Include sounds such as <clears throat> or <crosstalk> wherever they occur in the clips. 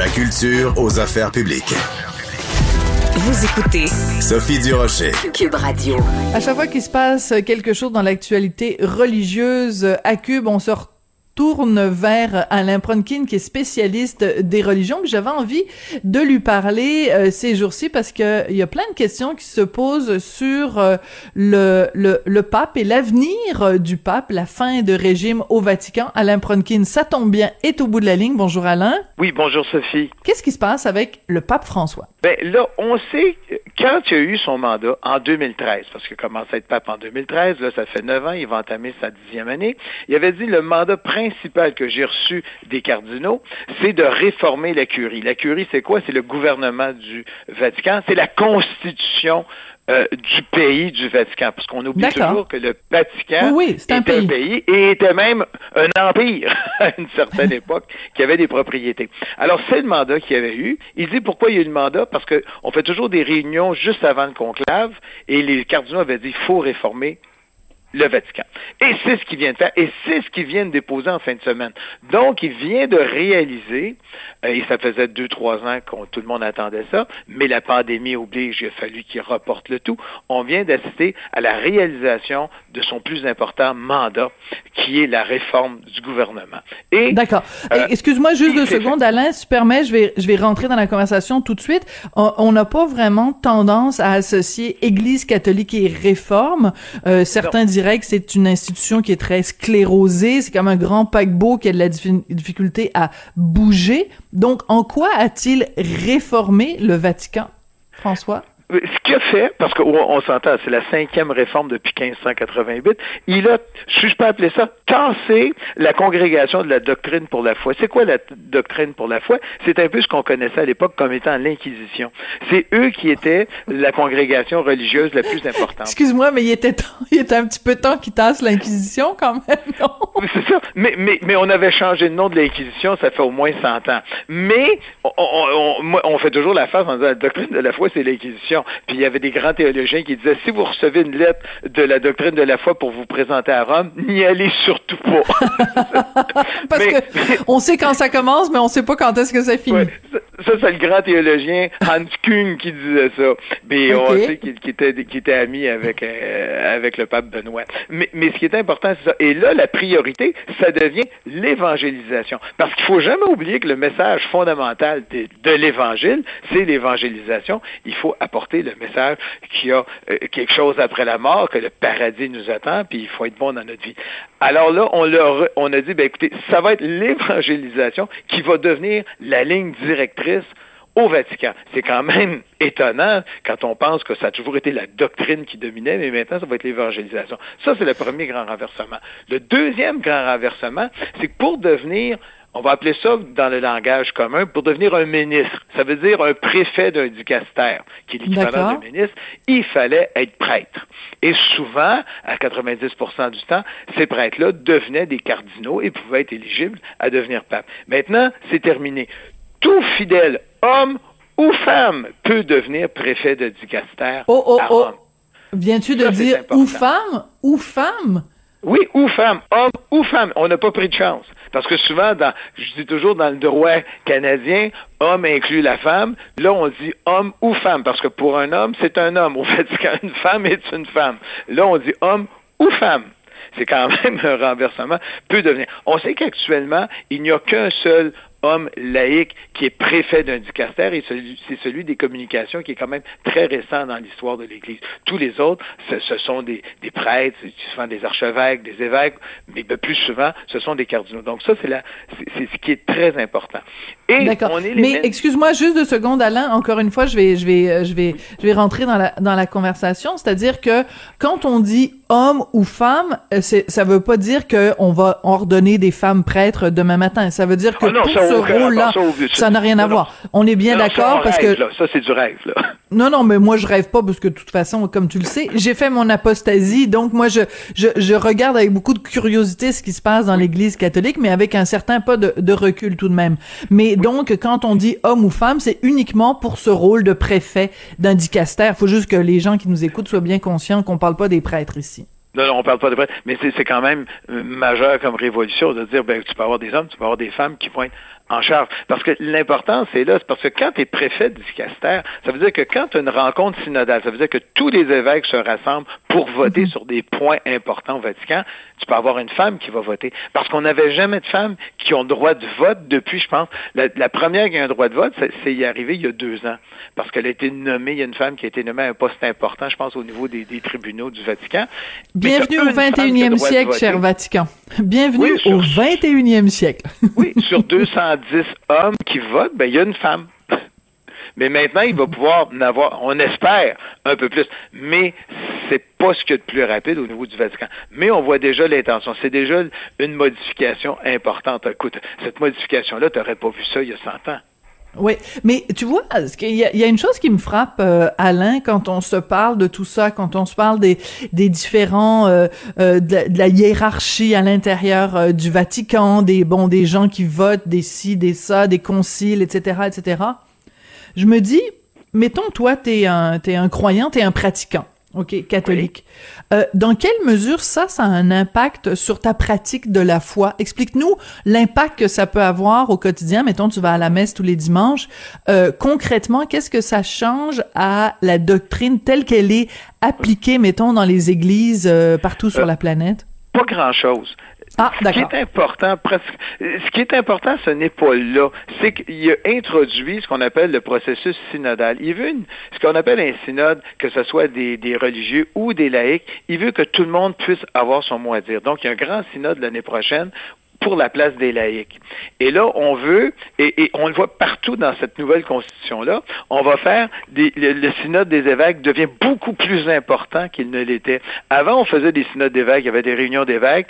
La culture aux affaires publiques. Vous écoutez Sophie Durocher. Cube Radio. À chaque fois qu'il se passe quelque chose dans l'actualité religieuse à Cube, on se tourne vers Alain Pronkin, qui est spécialiste des religions. J'avais envie de lui parler euh, ces jours-ci parce que il y a plein de questions qui se posent sur euh, le, le, le pape et l'avenir euh, du pape, la fin de régime au Vatican. Alain Pronkin, ça tombe bien, est au bout de la ligne. Bonjour Alain. Oui, bonjour Sophie. Qu'est-ce qui se passe avec le pape François? Ben là, on sait quand il a eu son mandat en 2013, parce qu'il a commencé à être pape en 2013, là, ça fait neuf ans, il va entamer sa dixième année. Il avait dit le mandat principal que j'ai reçu des cardinaux, c'est de réformer la curie. La curie, c'est quoi? C'est le gouvernement du Vatican, c'est la constitution euh, du pays du Vatican, parce qu'on oublie toujours que le Vatican Oui, un pays. et était même un empire <laughs> à une certaine <laughs> époque qui avait des propriétés. Alors, c'est le mandat qu'il avait eu. Il dit pourquoi il y a eu le mandat? Parce qu'on fait toujours des réunions juste avant le conclave et les cardinaux avaient dit il faut réformer le Vatican. Et c'est ce qu'il vient de faire, et c'est ce qu'il vient de déposer en fin de semaine. Donc, il vient de réaliser, euh, et ça faisait deux, trois ans que tout le monde attendait ça, mais la pandémie oblige, il a fallu qu'il reporte le tout. On vient d'assister à la réalisation de son plus important mandat, qui est la réforme du gouvernement. Et D'accord. Euh, Excuse-moi juste deux secondes, Alain, si tu permets, je vais, je vais rentrer dans la conversation tout de suite. On n'a pas vraiment tendance à associer Église catholique et réforme. Euh, certains que c'est une institution qui est très sclérosée, c'est comme un grand paquebot qui a de la diffi- difficulté à bouger. Donc, en quoi a-t-il réformé le Vatican, François? Ce qu'il a fait, parce qu'on on s'entend, c'est la cinquième réforme depuis 1588, il a, si je peux appeler ça, tassé la congrégation de la doctrine pour la foi. C'est quoi la doctrine pour la foi? C'est un peu ce qu'on connaissait à l'époque comme étant l'Inquisition. C'est eux qui étaient la congrégation religieuse la plus importante. Excuse-moi, mais il était temps, il était un petit peu temps qu'il tasse l'Inquisition quand même, non? C'est ça. Mais, mais, mais on avait changé le nom de l'Inquisition, ça fait au moins 100 ans. Mais on, on, on fait toujours la face en disant la doctrine de la foi, c'est l'Inquisition. Puis il y avait des grands théologiens qui disaient si vous recevez une lettre de la doctrine de la foi pour vous présenter à Rome, n'y allez surtout pas. <laughs> Parce Mais- que on sait quand ça commence, mais on sait pas quand est-ce que ça finit. Ouais, ça, c'est le grand théologien Hans Küng qui disait ça. Mais Ok. on sait qu'il était, ami avec, euh, avec le pape Benoît. Mais, mais ce qui est important, c'est ça. Et là, la priorité, ça devient l'évangélisation. Parce qu'il faut jamais oublier que le message fondamental de, de l'évangile, c'est l'évangélisation. Il faut apporter le message qu'il y a euh, quelque chose après la mort, que le paradis nous attend, puis il faut être bon dans notre vie. Alors là, on, leur, on a dit, ben écoutez, ça va être l'évangélisation qui va devenir la ligne directrice au Vatican. C'est quand même <laughs> étonnant quand on pense que ça a toujours été la doctrine qui dominait, mais maintenant, ça va être l'évangélisation. Ça, c'est le premier grand renversement. Le deuxième grand renversement, c'est que pour devenir on va appeler ça dans le langage commun, pour devenir un ministre. Ça veut dire un préfet d'un dicastère, qui est l'équivalent d'un ministre. Il fallait être prêtre. Et souvent, à 90% du temps, ces prêtres-là devenaient des cardinaux et pouvaient être éligibles à devenir pape. Maintenant, c'est terminé. Tout fidèle, homme ou femme, peut devenir préfet de dicastère Oh, oh, à oh. Viens-tu de dire important. ou femme ou femme? Oui, ou femme, homme ou femme. On n'a pas pris de chance. Parce que souvent, dans, je dis toujours dans le droit canadien, homme inclut la femme. Là, on dit homme ou femme. Parce que pour un homme, c'est un homme. <laughs> Au Vatican, une femme est une femme. Là, on dit homme ou femme. c'est quand <laughs> même un renversement, peut devenir. On sait qu'actuellement, il n'y a qu'un seul homme laïque qui est préfet d'un dicaster et c'est celui des communications qui est quand même très récent dans l'histoire de l'Église. Tous les autres, ce, sont des, des prêtres, souvent des archevêques, des évêques, mais plus souvent, ce sont des cardinaux. Donc ça, c'est c'est ce qui est très important. D'accord. Mais excuse-moi juste deux secondes, Alain. Encore une fois, je vais, je vais, je vais, je vais rentrer dans la dans la conversation. C'est-à-dire que quand on dit homme ou femme, euh, ça veut pas dire que on va ordonner des femmes prêtres demain matin. Ça veut dire que ah pour ce rôle-là, ça n'a rien à voir. On est bien d'accord parce que ça c'est du rêve. Là. <laughs> Non, non, mais moi je rêve pas parce que de toute façon, comme tu le sais, j'ai fait mon apostasie, donc moi je, je, je regarde avec beaucoup de curiosité ce qui se passe dans l'Église catholique, mais avec un certain pas de, de recul tout de même. Mais donc quand on dit homme ou femme, c'est uniquement pour ce rôle de préfet d'un dicaster. Faut juste que les gens qui nous écoutent soient bien conscients qu'on parle pas des prêtres ici. Non, non, on parle pas de prêtres, mais c'est quand même euh, majeur comme révolution de dire ben tu peux avoir des hommes, tu peux avoir des femmes qui vont être en charge. Parce que l'important, c'est là, c'est parce que quand tu es préfet du dicaster, ça veut dire que quand tu as une rencontre synodale, ça veut dire que tous les évêques se rassemblent pour voter mhm. sur des points importants au Vatican, tu peux avoir une femme qui va voter. Parce qu'on n'avait jamais de femmes qui ont droit de vote depuis, je pense, la, première qui a un droit de vote, c'est y arrivé il y a deux ans. Parce qu'elle a été nommée, il y a une femme qui a été nommée à un poste important, je pense, au niveau des, tribunaux du Vatican. Bienvenue au 21e siècle, cher Vatican. Bienvenue au 21e siècle. oui, sur 210 hommes qui votent, ben, il y a une femme. <laughs> Mais maintenant, il va pouvoir en avoir, on espère, un peu plus. Mais c'est pas ce qu'il y a de plus rapide au niveau du Vatican. Mais on voit déjà l'intention. C'est déjà une modification importante. Écoute, cette modification-là, tu n'aurais pas vu ça il y a 100 ans. Oui, mais tu vois, il y, a, une chose qui me frappe, euh, Alain, quand on se parle de tout ça, quand on se parle des, des différents, euh, euh, de, la, hiérarchie à l'intérieur du Vatican, des bon, des gens qui votent, des ci, des ça, des conciles, etc., etc. Je me dis, mettons, toi, t'es un, t'es un croyant, t'es un pratiquant. OK, catholique. Euh, dans quelle mesure ça, ça a un impact sur ta pratique de la foi? Explique-nous l'impact que ça peut avoir au quotidien. Mettons, tu vas à la messe tous les dimanches. Euh, concrètement, qu'est-ce que ça change à la doctrine telle qu'elle est appliquée, mettons, dans les églises euh, partout sur la planète? Pas grand-chose. Ah, ce qui est important, presque, ce qui est important, ce n'est pas là. C'est qu'il a introduit ce qu'on appelle le processus synodal. Il veut ce qu'on appelle un synode, que ce soit des, religieux ou des laïcs, il veut que tout le monde puisse avoir son mot à dire. Donc, il y a un grand synode l'année prochaine pour la place des laïcs. Et là, on veut, et, on le voit partout dans cette nouvelle constitution-là, on va faire, des, le, synode des évêques devient beaucoup plus important qu'il ne l'était. Avant, on faisait des synodes d'évêques, il y avait des réunions d'évêques,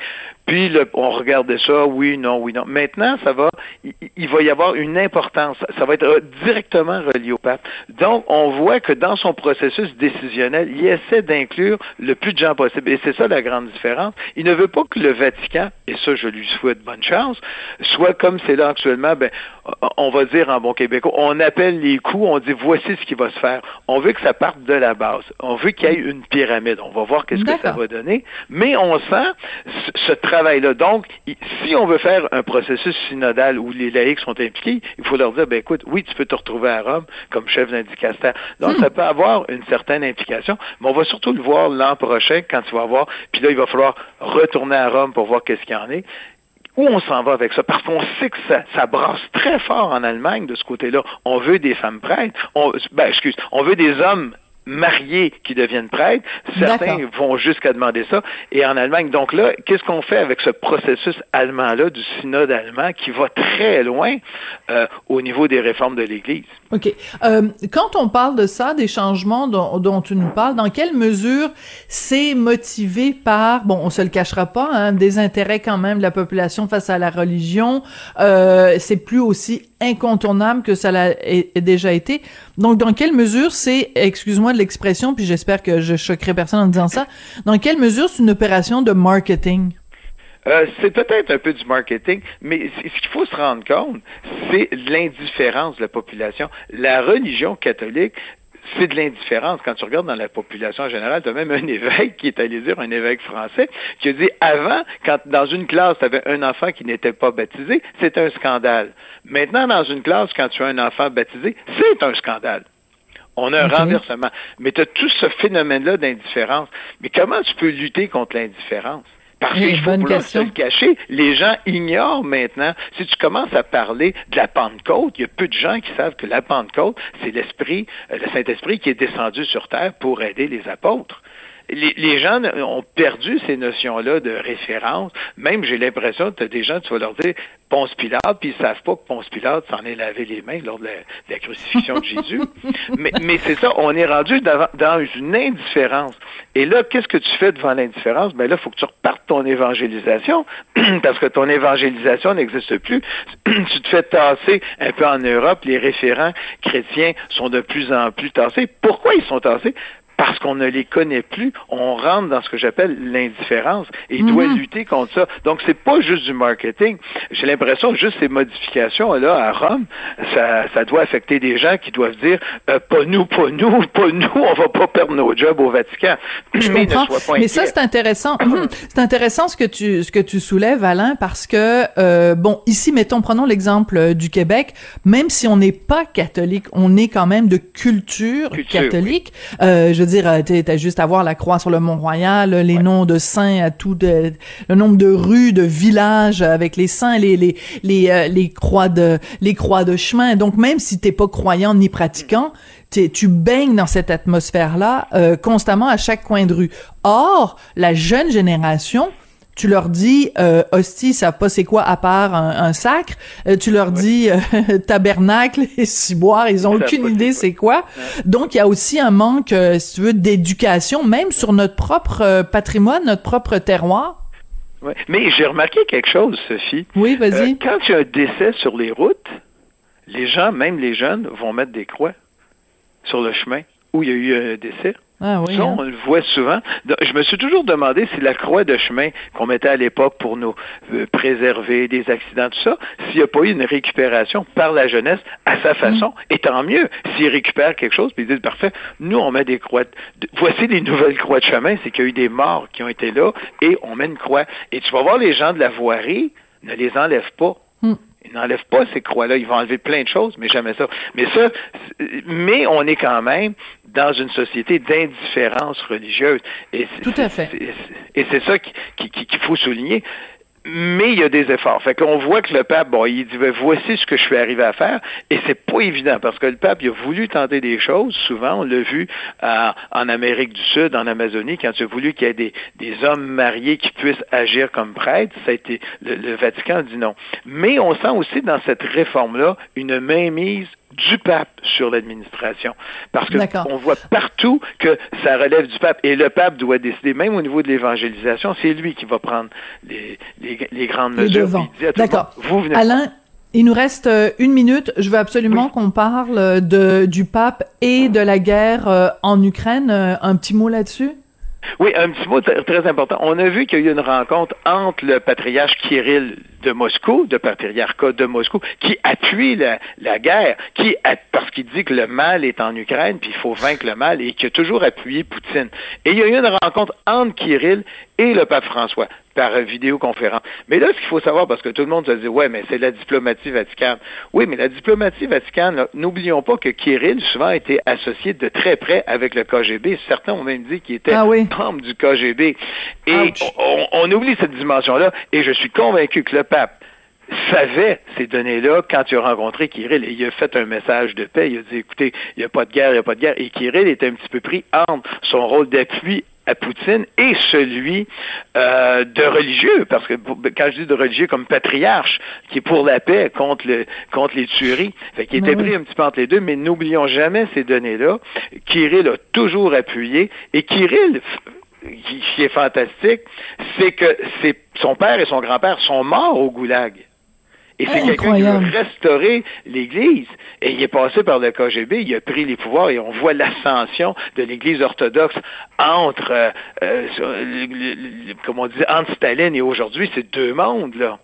puis on regardait ça, oui, non, oui, non. Maintenant, ça va, il, va y avoir une importance. Ça va être euh, directement relié au pape. Donc, on voit que dans son processus décisionnel, il essaie d'inclure le plus de gens possible. Et c'est ça la grande différence. Il ne veut pas que le Vatican, et ça, je lui souhaite bonne chance, soit comme c'est là actuellement, ben, on va dire en bon québécois, on appelle les coups, on dit voici ce qui va se faire. On veut que ça parte de la base. On veut qu'il y ait une pyramide. On va voir qu'est-ce que ça va donner. Mais on sent ce travail-là. Donc, si on veut faire un processus synodal où les laïcs sont impliqués, il faut leur dire, ben écoute, oui, tu peux te retrouver à Rome comme chef d'un Donc, hmm. ça peut avoir une certaine implication, mais on va surtout le voir l'an prochain quand tu vas voir. Puis là, il va falloir retourner à Rome pour voir qu'est-ce qu'il y en est où on s'en va avec ça? Parce qu'on sait que ça, ça, brasse très fort en Allemagne de ce côté-là. On veut des femmes prêtres. On, ben, excuse, on veut des hommes mariés qui deviennent prêtres. Certains vont jusqu'à demander ça. Et en Allemagne, donc là, qu'est-ce qu'on fait avec ce processus allemand-là, du synode allemand, qui va très loin euh, au niveau des réformes de l'Église? OK. Euh, quand on parle de ça, des changements dont, dont tu nous parles, dans quelle mesure c'est motivé par, bon, on se le cachera pas, hein, des intérêts quand même de la population face à la religion, euh, c'est plus aussi incontournable que ça l'a déjà été. Donc, dans quelle mesure c'est, excuse-moi de l'expression, puis j'espère que je choquerai personne en disant ça, dans quelle mesure c'est une opération de marketing? Euh, c'est peut-être un peu du marketing, mais ce qu'il faut se rendre compte, c'est l'indifférence de la population. La religion catholique c'est de l'indifférence. Quand tu regardes dans la population en général, tu as même un évêque qui est allé dire, un évêque français, qui a dit avant, quand dans une classe, tu avais un enfant qui n'était pas baptisé, c'est un scandale. Maintenant, dans une classe, quand tu as un enfant baptisé, c'est un scandale. On a un renversement. Mais tu as tout ce phénomène-là d'indifférence. Mais comment tu peux lutter contre l'indifférence? Parce qu'il faut bonne vouloir se le cacher. Les gens ignorent maintenant. Si tu commences à parler de la Pentecôte, il y a peu de gens qui savent que la Pentecôte, c'est l'Esprit, euh, le Saint-Esprit qui est descendu sur terre pour aider les apôtres. Les, les gens ont perdu ces notions-là de référence. Même, j'ai l'impression que as des gens, tu vas leur dire Ponce Pilate, puis ils savent pas que Ponce Pilate s'en est lavé les mains lors de la, de la crucifixion de Jésus. <laughs> Mais, mais c'est ça, on est rendu dans, dans une indifférence. Et là, qu'est-ce que tu fais devant l'indifférence? Ben là, il faut que tu repartes ton évangélisation, <clears throat> parce que ton évangélisation n'existe plus. <clears throat> tu te fais tasser un peu en Europe, les référents chrétiens sont de plus en plus tassés. Pourquoi ils sont tassés? Parce qu'on ne les connaît plus, on rentre dans ce que j'appelle l'indifférence et il doit lutter contre ça. Donc c'est pas juste du marketing. J'ai l'impression que juste ces modifications là à Rome, ça, ça doit affecter des gens qui doivent dire euh, pas nous, pas nous, pas nous, on va pas perdre nos jobs au Vatican. Je Mais comprends. pas Mais ça, c'est intéressant. <clears throat> c'est intéressant ce que tu ce que tu soulèves, Alain, parce que euh, bon, ici, mettons, prenons l'exemple euh, du Québec. Même si on n'est pas catholique, on est quand même de culture, Culture, catholique. Euh, je veux dire, euh, t'as juste à voir la croix sur le Mont-Royal, les noms de saints à tout de, le nombre de rues, de villages avec les saints, les les les euh, les croix de les croix de chemin. Donc même si t'es pas croyant ni pratiquant, t'es- tu baignes dans cette atmosphère-là euh, constamment à chaque coin de rue. Or, la jeune génération, tu leur dis euh, hostie, ils savent pas c'est quoi à part un, un sacre. Euh, tu leur dis euh, <laughs> tabernacle et ciboire, ils ont <laughs> Ils aucune c'est idée quoi. c'est quoi. Donc il y a aussi un manque, si tu veux, d'éducation, même sur notre propre patrimoine, notre propre terroir. Ouais. Mais j'ai remarqué quelque chose, Sophie. Oui, vas-y. Quand il y a un décès sur les routes, les gens, même les jeunes, vont mettre des croix sur le chemin où il y a eu un décès. Ah oui. Ça, hein. on le voit souvent. Je me suis toujours demandé si la croix de chemin qu'on mettait à l'époque pour nous euh, préserver des accidents, tout ça, s'il n'y a pas eu une récupération par la jeunesse à sa façon, et tant mieux. S'ils récupèrent quelque chose, puis ils disent, parfait, nous, on met des croix. de- Voici les nouvelles croix de chemin, c'est qu'il y a eu des morts qui ont été là, et on met une croix. Et tu vas voir les gens de la voirie, ne les enlèvent pas. Hmm. Ils n'enlèvent pas ces croix-là. Ils vont enlever plein de choses, mais jamais ça. Mais ça, mais on est quand même dans une société d'indifférence religieuse. Et Tout à fait. Et c'est ça qui- qui- qui- qu'il faut souligner. Mais il y a des efforts. Fait qu'on voit que le pape, bon, il dit, ben, voici ce que je suis arrivé à faire. Et c'est pas évident parce que le pape, il a voulu tenter des choses. Souvent, on l'a vu euh, en Amérique du Sud, en Amazonie, quand il a voulu qu'il y ait des, des hommes mariés qui puissent agir comme prêtres. Ça a été, le, le Vatican a dit non. Mais on sent aussi dans cette réforme-là une mainmise du pape sur l'administration. Parce que D'accord. on voit partout que ça relève du pape. Et le pape doit décider, même au niveau de l'évangélisation, c'est lui qui va prendre les, les, les grandes Les mesures. D'accord. Vous venez Alain, il nous reste euh, une minute. Je veux absolument qu'on parle euh, de du pape et de la guerre euh, en Ukraine. Un petit mot là-dessus? Oui, un petit mot très très important. On a vu qu'il y a eu une rencontre entre le patriarche Kirill de Moscou, de patriarcat de Moscou, qui appuie la, la guerre, qui parce qu'il dit que le mal est en Ukraine, puis il faut vaincre le mal, et qui a toujours appuyé Poutine. Et il y a eu une rencontre entre Kirill et le pape François par vidéoconférence. Mais là, ce qu'il faut savoir, parce que tout le monde se dit, ouais, mais c'est la diplomatie vaticane. Oui, mais la diplomatie vaticane, n'oublions pas que Kirill souvent a été associé de très près avec le KGB. Certains ont même dit qu'il était Ah oui. membre du KGB. Et on, on oublie cette dimension-là. Et je suis convaincu que le pape savait ces données-là quand il a rencontré Kirill et il a fait un message de paix. Il a dit, écoutez, il n'y a pas de guerre, il n'y a pas de guerre. Et Kirill était un petit peu pris entre son rôle d'appui à Poutine et celui euh, de religieux, parce que quand je dis de religieux comme patriarche, qui est pour la paix contre, le, contre les tueries, fait qu'il était Ben oui. pris un petit peu entre les deux, mais n'oublions jamais ces données-là. Kirill a toujours appuyé, et Kirill, qui, qui est fantastique, c'est que c'est, son père et son grand-père sont morts au goulag. Et c'est quelqu'un qui Incroyable. restaurer l'Église. Et il est passé par le KGB, il a pris les pouvoirs et on voit l'ascension de l'Église orthodoxe entre, euh, euh, sur- le- le- le- comme on dit, entre Staline et aujourd'hui, c'est deux mondes, là.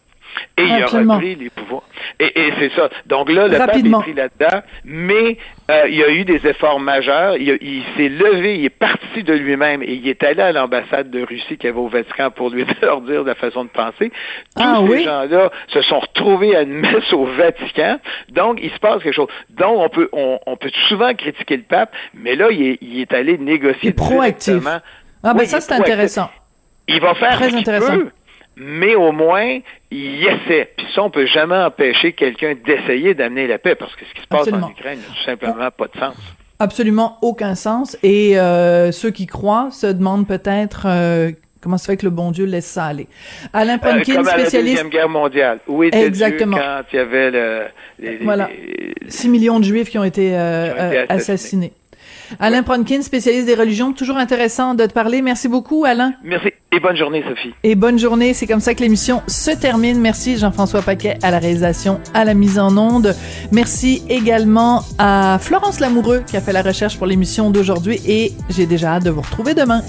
Et il a Absolument. repris les pouvoirs. Et, et c'est ça. Donc là, le Rapidement. pape est pris là-dedans, mais euh, il y a eu des efforts majeurs. Il, s'est levé, il est parti de lui-même et il est allé à l'ambassade de Russie qui avait au Vatican pour lui <laughs> leur dire la façon de penser. Tous Ah ces oui? gens-là se sont retrouvés à une messe au Vatican. Donc, il se passe quelque chose. Donc, on peut, on, on peut souvent critiquer le pape, mais là, il est, il est allé négocier Il est proactif. Ah ben Oui, ça c'est intéressant. Il va faire Très ce qu'il intéressant. peut, mais au moins, il essaie. Puis ça, on peut jamais empêcher quelqu'un d'essayer d'amener la paix, parce que ce qui se passe Absolument. en Ukraine n'a tout simplement pas de sens. Absolument aucun sens. Et euh, ceux qui croient se demandent peut-être euh, comment ça fait que le bon Dieu laisse ça aller. Alain Euh, comme à la spécialiste, Deuxième Guerre mondiale. Était Exactement. Dieu quand il y avait le, les, les- Voilà. les- 6 millions de Juifs qui ont été, euh, Qui ont été euh, assassinés. Alain Pronkin, spécialiste des religions, toujours intéressant de te parler. Merci beaucoup, Alain. Merci et bonne journée, Sophie. Et bonne journée. C'est comme ça que l'émission se termine. Merci Jean-François Paquet à la réalisation, à la mise en onde. Merci également à Florence Lamoureux qui a fait la recherche pour l'émission d'aujourd'hui et j'ai déjà hâte de vous retrouver demain.